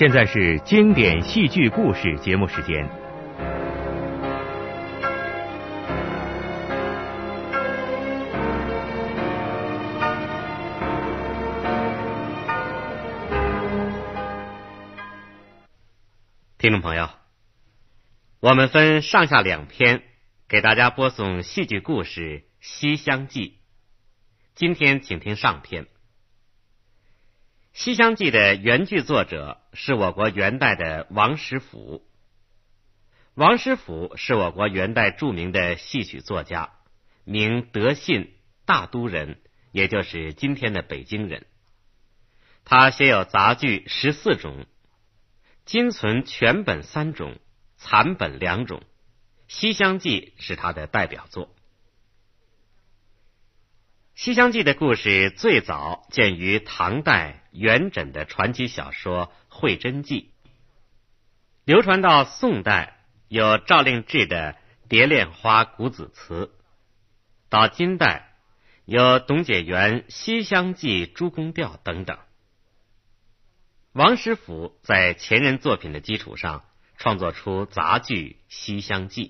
现在是经典戏剧故事节目时间。听众朋友，我们分上下两篇给大家播送戏剧故事《西厢记》。今天请听上篇。《西厢记》的原剧作者是我国元代的王实甫。王实甫是我国元代著名的戏曲作家，名德信，大都人，也就是今天的北京人。他写有杂剧十四种，今存全本三种，残本两种，《西厢记》是他的代表作。《西厢记》的故事最早见于唐代元稹的传奇小说《会真记》，流传到宋代有赵令志的《蝶恋花·古子词》，到金代有董解元《西厢记·诸宫调》等等。王实甫在前人作品的基础上创作出杂剧《西厢记》，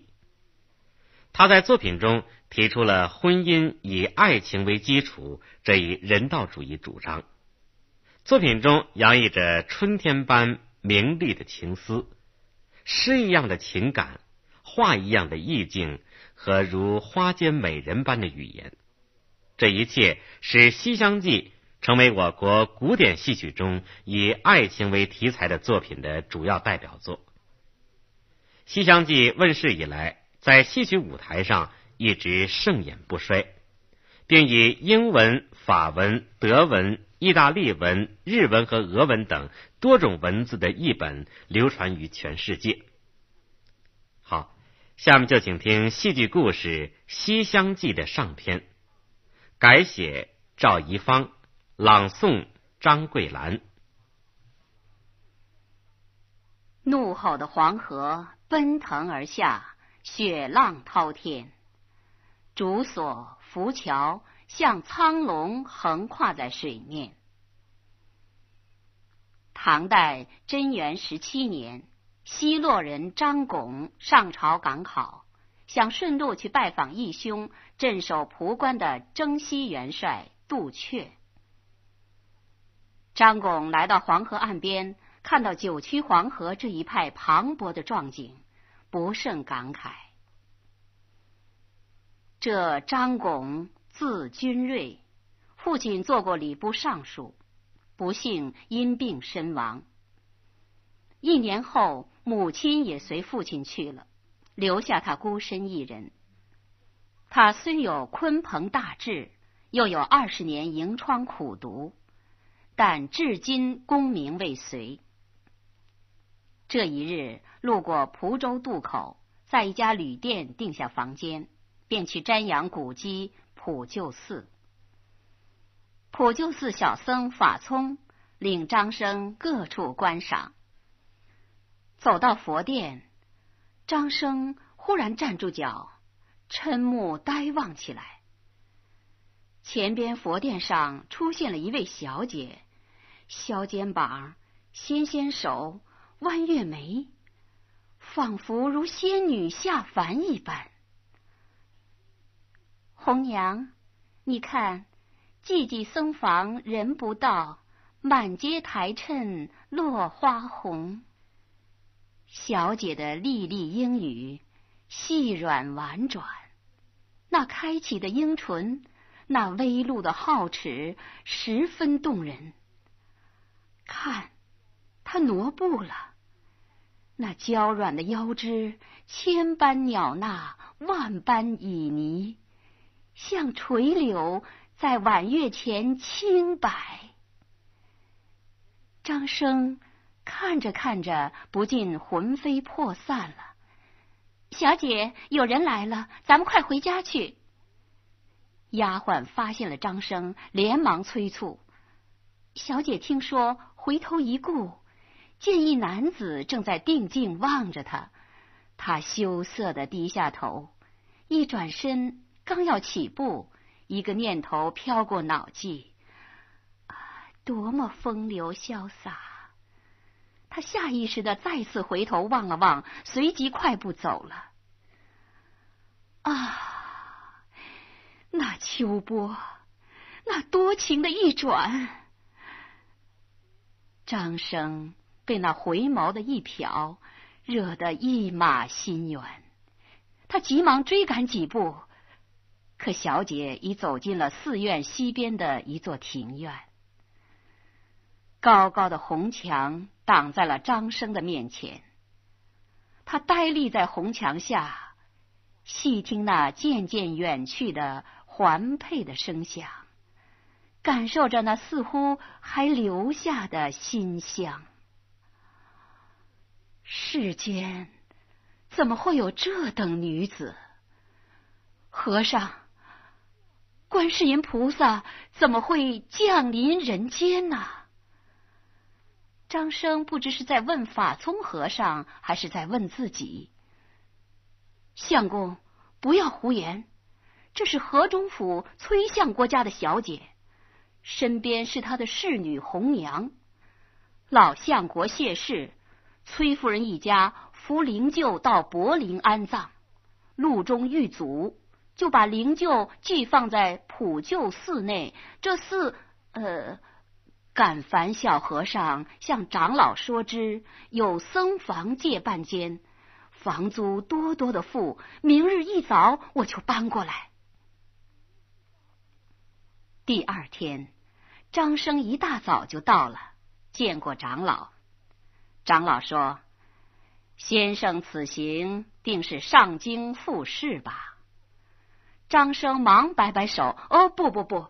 他在作品中。提出了婚姻以爱情为基础这一人道主义主张，作品中洋溢着春天般明丽的情思，诗一样的情感，画一样的意境和如花间美人般的语言，这一切使《西厢记》成为我国古典戏曲中以爱情为题材的作品的主要代表作。《西厢记》问世以来，在戏曲舞台上。一直盛演不衰，并以英文、法文、德文、意大利文、日文和俄文等多种文字的译本流传于全世界。好，下面就请听戏剧故事《西厢记》的上篇，改写赵怡芳，朗诵张桂兰。怒吼的黄河奔腾而下，雪浪滔天。竹索、浮桥像苍龙横跨在水面。唐代贞元十七年，西洛人张拱上朝赶考，想顺路去拜访义兄镇守蒲关的征西元帅杜阙。张拱来到黄河岸边，看到九曲黄河这一派磅礴的壮景，不胜感慨。这张拱字君瑞，父亲做过礼部尚书，不幸因病身亡。一年后，母亲也随父亲去了，留下他孤身一人。他虽有鲲鹏大志，又有二十年迎窗苦读，但至今功名未遂。这一日，路过蒲州渡口，在一家旅店订下房间。便去瞻仰古迹普救寺。普救寺小僧法聪领张生各处观赏。走到佛殿，张生忽然站住脚，嗔目呆望起来。前边佛殿上出现了一位小姐，削肩膀、纤纤手、弯月眉，仿佛如仙女下凡一般。红娘，你看，寂寂僧房人不到，满街台衬落花红。小姐的丽丽英语，细软婉转，那开启的樱唇，那微露的皓齿，十分动人。看，她挪步了，那娇软的腰肢，千般袅娜，万般旖旎。像垂柳在晚月前轻摆，张生看着看着，不禁魂飞魄散了。小姐，有人来了，咱们快回家去。丫鬟发现了张生，连忙催促。小姐听说，回头一顾，见一男子正在定睛望着她，他羞涩的低下头，一转身，刚要起步，一个念头飘过脑际：啊，多么风流潇洒！他下意识的再次回头望了望，随即快步走了。啊，那秋波，那多情的一转！张生被那回眸的一瞟，惹得一马心猿。他急忙追赶几步，可小姐已走进了寺院西边的一座庭院。高高的红墙挡在了张生的面前，他呆立在红墙下。细听那渐渐远去的环佩的声响，感受着那似乎还留下的馨香。世间怎么会有这等女子？和尚，观世音菩萨怎么会降临人间呢？张生不知是在问法聪和尚，还是在问自己。相公，不要胡言。这是河中府崔相国家的小姐，身边是他的侍女红娘。老相国谢氏，崔夫人一家扶灵柩到柏林安葬，路中遇阻，就把灵柩寄放在普救寺内。这寺，呃，敢烦小和尚向长老说之，有僧房借半间。房租多多的付，明日一早我就搬过来。第二天，张生一大早就到了，见过长老。长老说：“先生此行定是上京复试吧？”张生忙摆摆手：“哦，不不不，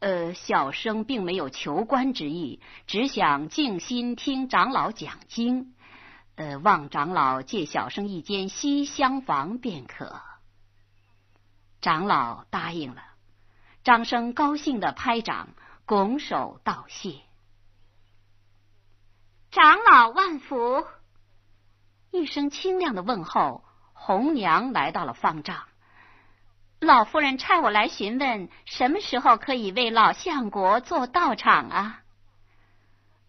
呃，小生并没有求官之意，只想静心听长老讲经。”呃，望长老借小生一间西厢房便可。长老答应了，张生高兴的拍掌，拱手道谢。长老万福！一声清亮的问候，红娘来到了方丈。老夫人差我来询问，什么时候可以为老相国做道场啊？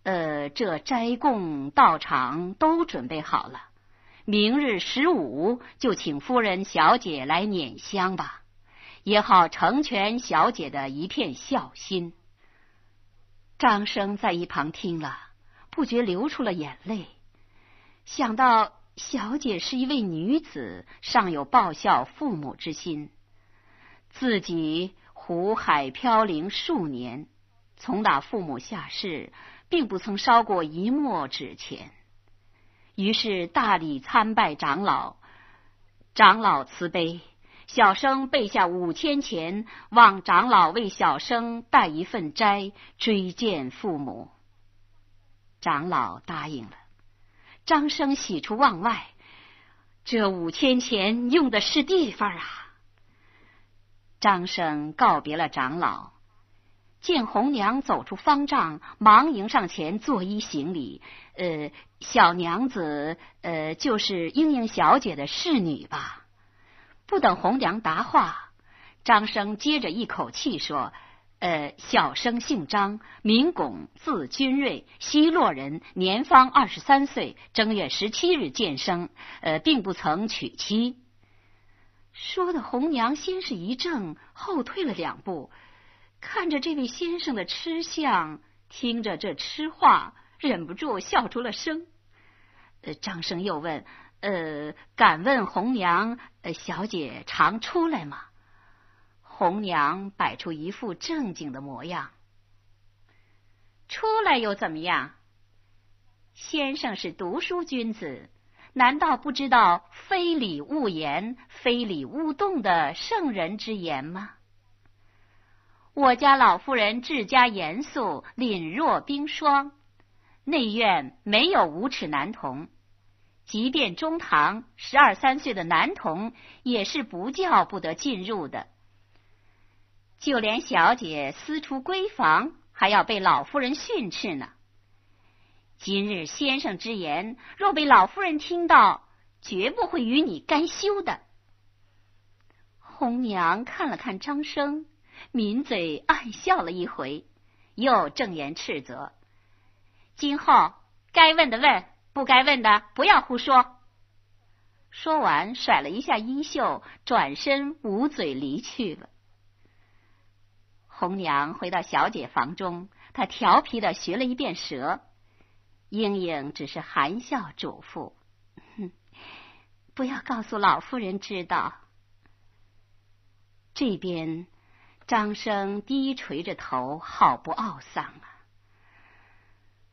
呃，这斋供道场都准备好了，明日十五就请夫人小姐来捻香吧，也好成全小姐的一片孝心。张生在一旁听了，不觉流出了眼泪，想到小姐是一位女子，尚有报效父母之心，自己湖海飘零数年，从打父母下世。并不曾烧过一墨纸钱，于是大礼参拜长老。长老慈悲，小生备下五千钱，望长老为小生带一份斋，追见父母。长老答应了。张生喜出望外，这五千钱用的是地方啊！张生告别了长老。见红娘走出方丈，忙迎上前作揖行礼。呃，小娘子，呃，就是莺莺小姐的侍女吧？不等红娘答话，张生接着一口气说：“呃，小生姓张，名拱，字君瑞，西洛人，年方二十三岁，正月十七日见生。呃，并不曾娶妻。”说的红娘先是一怔，后退了两步。看着这位先生的吃相，听着这痴话，忍不住笑出了声。呃，张生又问：“呃，敢问红娘，呃，小姐常出来吗？”红娘摆出一副正经的模样：“出来又怎么样？先生是读书君子，难道不知道‘非礼勿言，非礼勿动’的圣人之言吗？”我家老夫人治家严肃，凛若冰霜。内院没有无耻男童，即便中堂十二三岁的男童，也是不叫不得进入的。就连小姐私出闺房，还要被老夫人训斥呢。今日先生之言，若被老夫人听到，绝不会与你干休的。红娘看了看张生，抿嘴暗笑了一回，又正言斥责：“今后该问的问，不该问的不要胡说。”说完，甩了一下衣袖，转身捂嘴离去了。红娘回到小姐房中，她调皮的学了一遍舌。莺莺只是含笑嘱咐：“哼不要告诉老夫人知道。”这边，张生低垂着头，好不懊丧啊！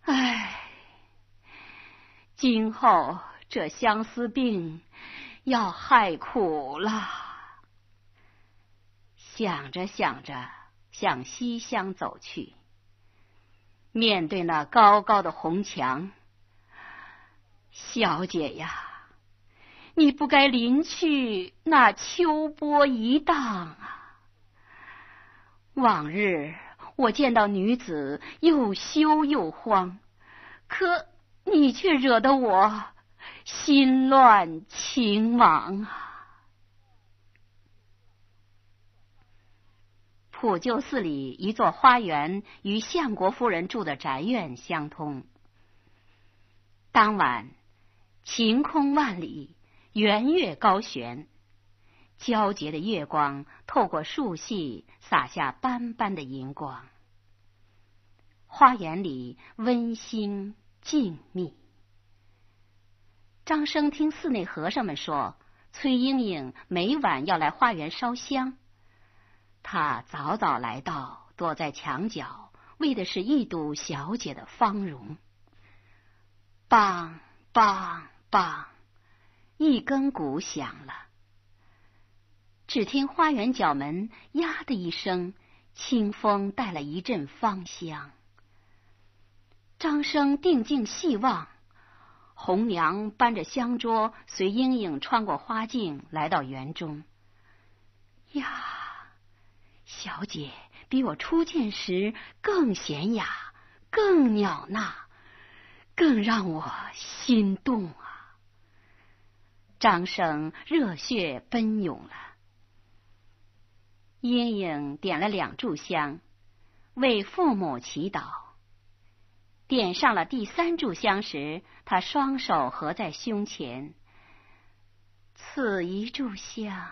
唉，今后这相思病要害苦了。想着想着，向西厢走去。面对那高高的红墙，小姐呀。你不该临去那秋波一荡啊！往日我见到女子又羞又慌，可你却惹得我心乱情忙啊！普救寺里一座花园与相国夫人住的宅院相通。当晚晴空万里。圆月高悬，皎洁的月光透过树隙洒下斑斑的银光。花园里温馨静谧。张生听寺内和尚们说，崔莺莺每晚要来花园烧香，他早早来到，躲在墙角，为的是一睹小姐的芳容。梆梆梆。一根鼓响了，只听花园角门“呀”的一声，清风带了一阵芳香。张生定睛细望，红娘搬着香桌，随莺莺穿过花径，来到园中。呀，小姐比我初见时更娴雅，更袅娜，更让我心动啊！张生热血奔涌了。莺莺点了两炷香，为父母祈祷。点上了第三炷香时，他双手合在胸前。此一炷香，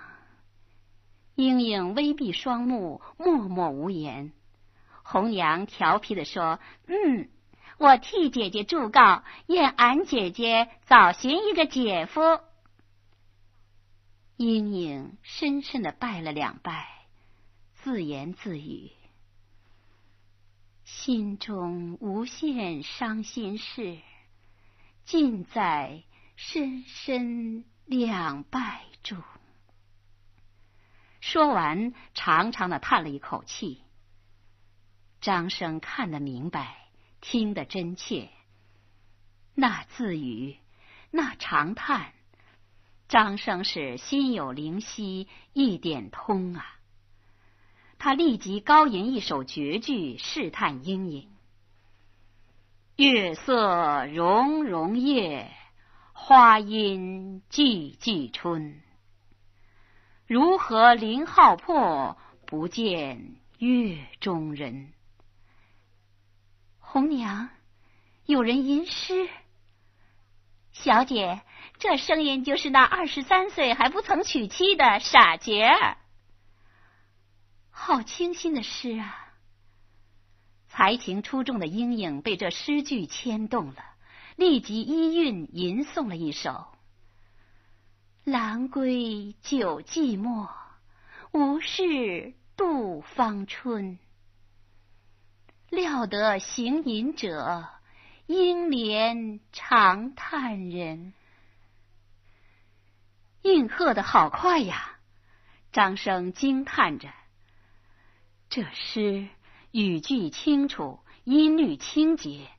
莺莺微闭双目，默默无言。红娘调皮的说：“嗯，我替姐姐祝告，愿俺姐姐早寻一个姐夫。”莺莺深深的拜了两拜，自言自语：“心中无限伤心事，尽在深深两拜中。”说完，长长的叹了一口气。张生看得明白，听得真切，那自语，那长叹。张生是心有灵犀一点通啊！他立即高吟一首绝句试探莺莺：“月色融融夜，花阴寂寂春。如何林浩破，不见月中人？”红娘，有人吟诗，小姐。这声音就是那二十三岁还不曾娶妻的傻杰儿，好清新的诗啊！才情出众的莺莺被这诗句牵动了，立即依韵吟诵了一首：“兰归久寂寞，无事度芳春。料得行吟者，应怜长叹人。”应和的好快呀！张生惊叹着。这诗语句清楚，音律清洁，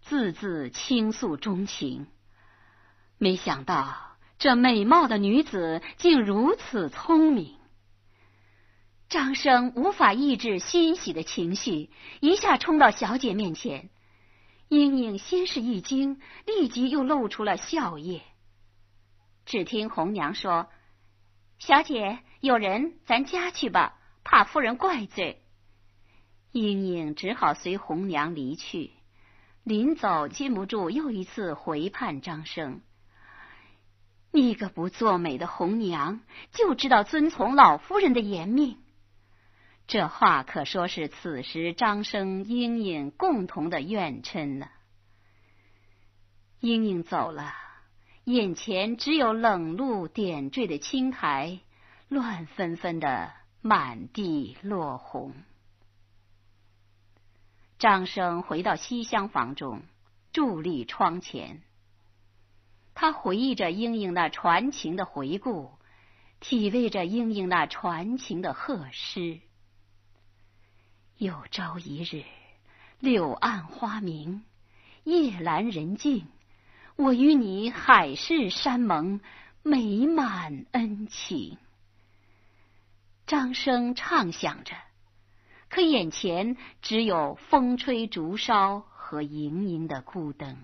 字字倾诉衷情。没想到这美貌的女子竟如此聪明。张生无法抑制欣喜的情绪，一下冲到小姐面前。莺莺先是一惊，立即又露出了笑靥。只听红娘说：“小姐，有人，咱家去吧，怕夫人怪罪。”莺莺只好随红娘离去。临走，禁不住又一次回盼张生：“你个不作美的红娘，就知道遵从老夫人的严命。”这话可说是此时张生、莺莺共同的怨嗔呢。莺莺走了。眼前只有冷露点缀的青苔，乱纷纷的满地落红。张生回到西厢房中，伫立窗前。他回忆着莺莺那传情的回顾，体味着莺莺那传情的贺诗。有朝一日，柳暗花明，夜阑人静。我与你海誓山盟，美满恩情。张生畅想着，可眼前只有风吹竹梢和盈盈的孤灯。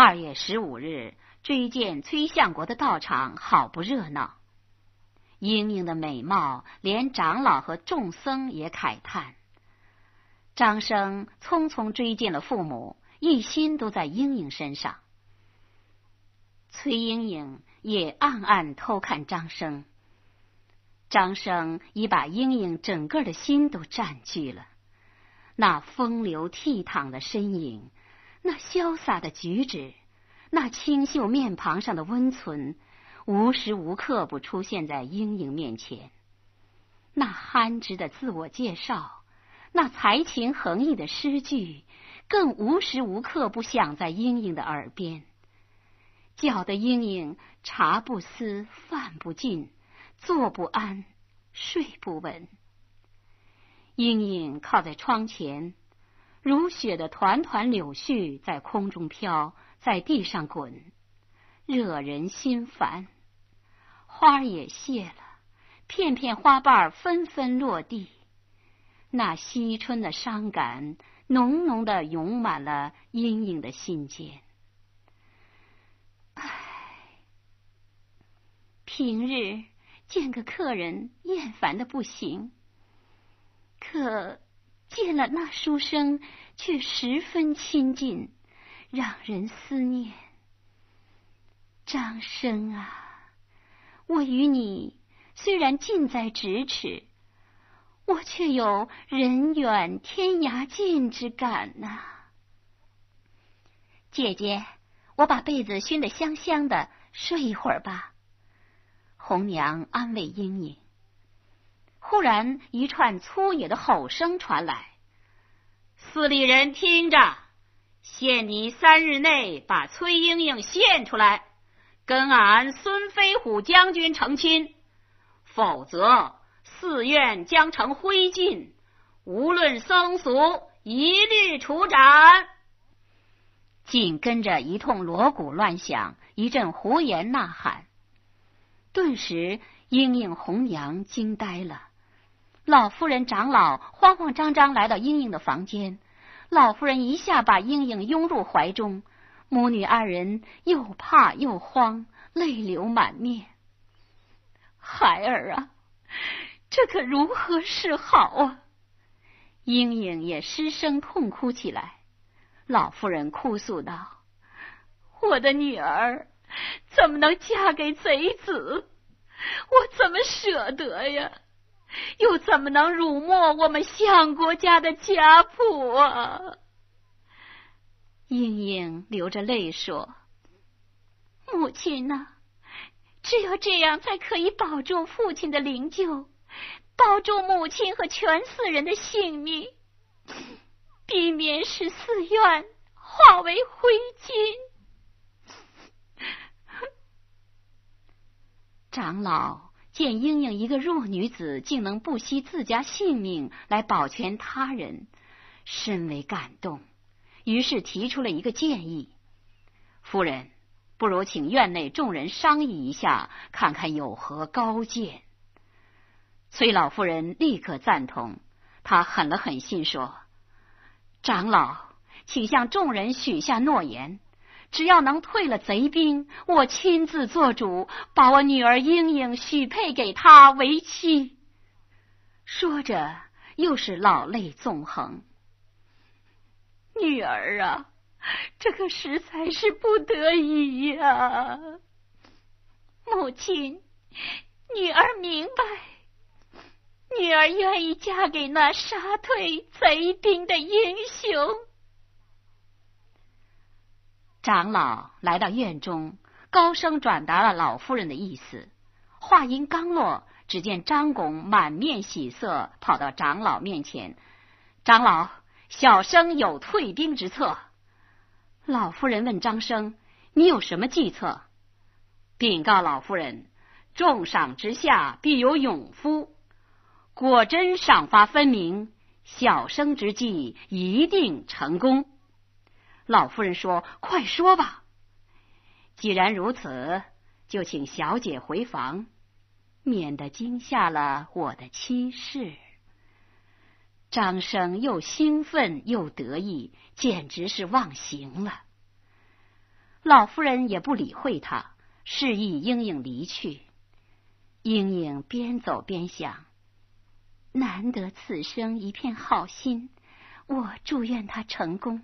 二月十五日，追见崔相国的道场，好不热闹。莺莺的美貌，连长老和众僧也慨叹。张生匆匆追见了父母。一心都在莺莺身上，崔莺莺也暗暗偷看张生。张生已把莺莺整个的心都占据了，那风流倜傥的身影，那潇洒的举止，那清秀面庞上的温存，无时无刻不出现在莺莺面前。那憨直的自我介绍，那才情横溢的诗句。更无时无刻不响在莺莺的耳边，搅得莺莺茶不思饭不进，坐不安睡不稳。莺莺靠在窗前，如雪的团团柳絮在空中飘，在地上滚，惹人心烦。花也谢了，片片花瓣纷纷落地，那惜春的伤感。浓浓的涌满了莺莺的心间。唉，平日见个客人厌烦的不行，可见了那书生却十分亲近，让人思念。张生啊，我与你虽然近在咫尺。我却有人远天涯近之感呐，姐姐，我把被子熏得香香的，睡一会儿吧。红娘安慰莺莺。忽然一串粗野的吼声传来：“寺里人听着，限你三日内把崔莺莺献出来，跟俺孙飞虎将军成亲，否则。”寺院将成灰烬，无论僧俗，一律处斩。紧跟着一通锣鼓乱响，一阵胡言呐喊。顿时，莺莺红娘惊呆了。老夫人、长老慌慌张张来到莺莺的房间，老夫人一下把莺莺拥入怀中，母女二人又怕又慌，泪流满面。孩儿啊！这可如何是好啊！莺莺也失声痛哭起来。老夫人哭诉道：“我的女儿怎么能嫁给贼子？我怎么舍得呀？又怎么能辱没我们相国家的家谱啊？”莺莺流着泪说：“母亲呐，只有这样才可以保住父亲的灵柩。”保住母亲和全寺人的性命，避免使寺院化为灰烬。长老见莺莺一个弱女子竟能不惜自家性命来保全他人，深为感动，于是提出了一个建议：夫人，不如请院内众人商议一下，看看有何高见。崔老夫人立刻赞同，她狠了狠心说：“长老，请向众人许下诺言，只要能退了贼兵，我亲自做主，把我女儿英英许配给他为妻。说着，又是老泪纵横。女儿啊，这可实在是不得已呀！母亲，女儿明白，女儿愿意嫁给那杀退贼兵的英雄。长老来到院中，高声转达了老夫人的意思。话音刚落，只见张拱满面喜色，跑到长老面前：“长老，小生有退兵之策。”老夫人问张生：“你有什么计策？”禀告老夫人：“重赏之下必有勇夫。果真赏罚分明，小生之计一定成功。”老夫人说：“快说吧。既然如此，就请小姐回房，免得惊吓了我的妻室。”张生又兴奋又得意，简直是忘形了。老夫人也不理会他，示意莺莺离去。莺莺边走边想：难得此生一片好心，我祝愿他成功。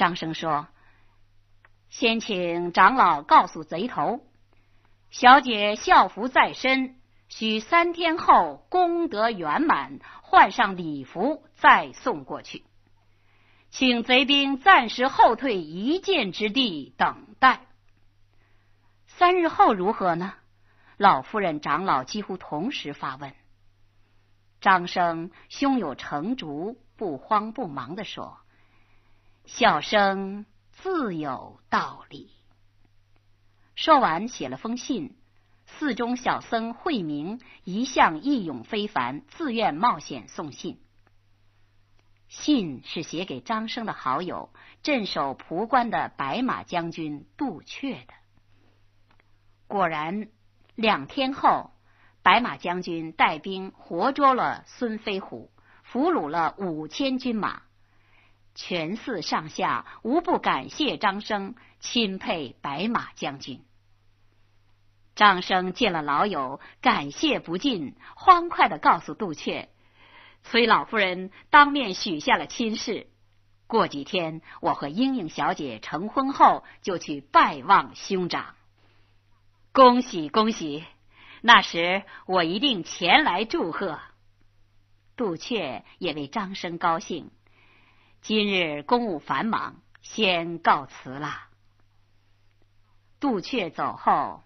张生说：“先请长老告诉贼头，小姐孝服在身，需三天后功德圆满，换上礼服再送过去。请贼兵暂时后退一箭之地，等待。三日后如何呢？”老夫人、长老几乎同时发问。张生胸有成竹，不慌不忙的说。小生自有道理。说完，写了封信。寺中小僧慧明一向义勇非凡，自愿冒险送信。信是写给张生的好友镇守蒲关的白马将军杜阙的。果然，两天后，白马将军带兵活捉了孙飞虎，俘虏了五千军马。全寺上下无不感谢张生钦佩白马将军。张生见了老友，感谢不尽，欢快的告诉杜阙，崔老夫人当面许下了亲事。过几天，我和莺莺小姐成婚后，就去拜望兄长。恭喜恭喜！那时我一定前来祝贺。杜阙也为张生高兴。今日公务繁忙，先告辞了。杜阙走后，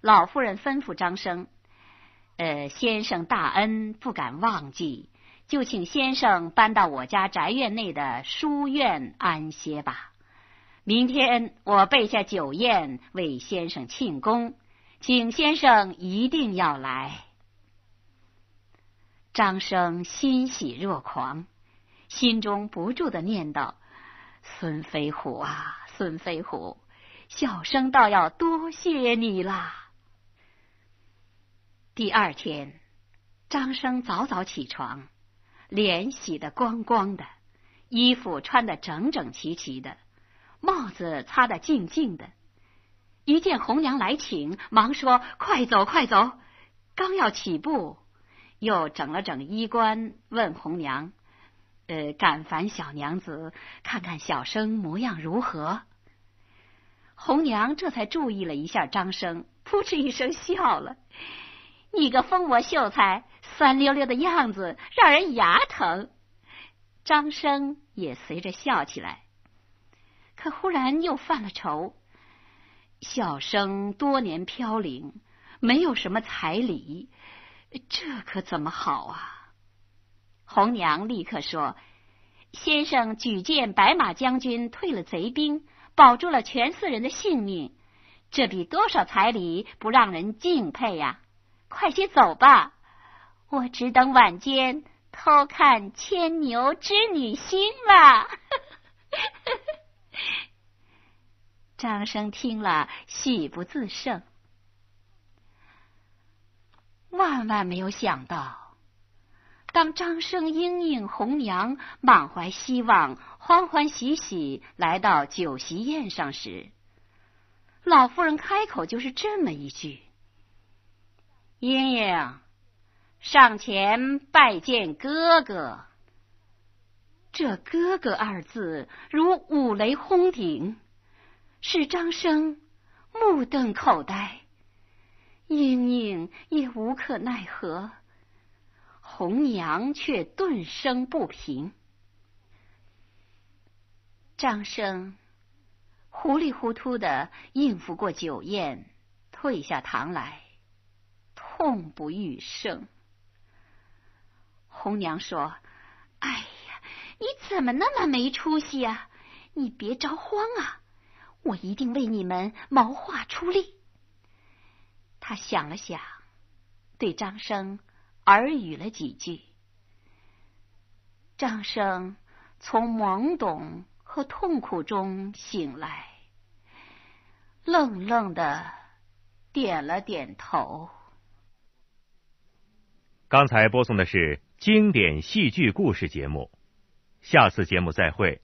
老夫人吩咐张生：“呃，先生大恩不敢忘记，就请先生搬到我家宅院内的书院安歇吧。明天我备下酒宴为先生庆功，请先生一定要来。”张生欣喜若狂。心中不住的念叨：“孙飞虎啊，孙飞虎，小生倒要多谢你啦。”第二天，张生早早起床，脸洗得光光的，衣服穿得整整齐齐的，帽子擦得净净的。一见红娘来请，忙说：“快走，快走！”刚要起步，又整了整衣冠，问红娘。呃，敢烦小娘子看看小生模样如何？红娘这才注意了一下张生，扑哧一声笑了：“你个疯魔秀才，酸溜溜的样子让人牙疼。”张生也随着笑起来，可忽然又犯了愁：小生多年飘零，没有什么彩礼，这可怎么好啊？红娘立刻说：“先生举荐白马将军退了贼兵，保住了全寺人的性命，这比多少彩礼不让人敬佩呀！快些走吧，我只等晚间偷看牵牛织女星了。”张生听了，喜不自胜，万万没有想到。当张生、莺莺、红娘满怀希望、欢欢喜喜来到酒席宴上时，老妇人开口就是这么一句：“莺莺，上前拜见哥哥。”这“哥哥”二字如五雷轰顶，使张生目瞪口呆，莺莺也无可奈何，红娘却顿生不平。张生。糊里糊涂的应付过酒宴，退下堂来，痛不欲生。红娘说：“哎呀，你怎么那么没出息啊？你别着慌啊，我一定为你们谋划出力。”他想了想，对张生耳语了几句。张生从懵懂。和痛苦中醒来，愣愣的点了点头。刚才播送的是经典戏剧故事节目，下次节目再会。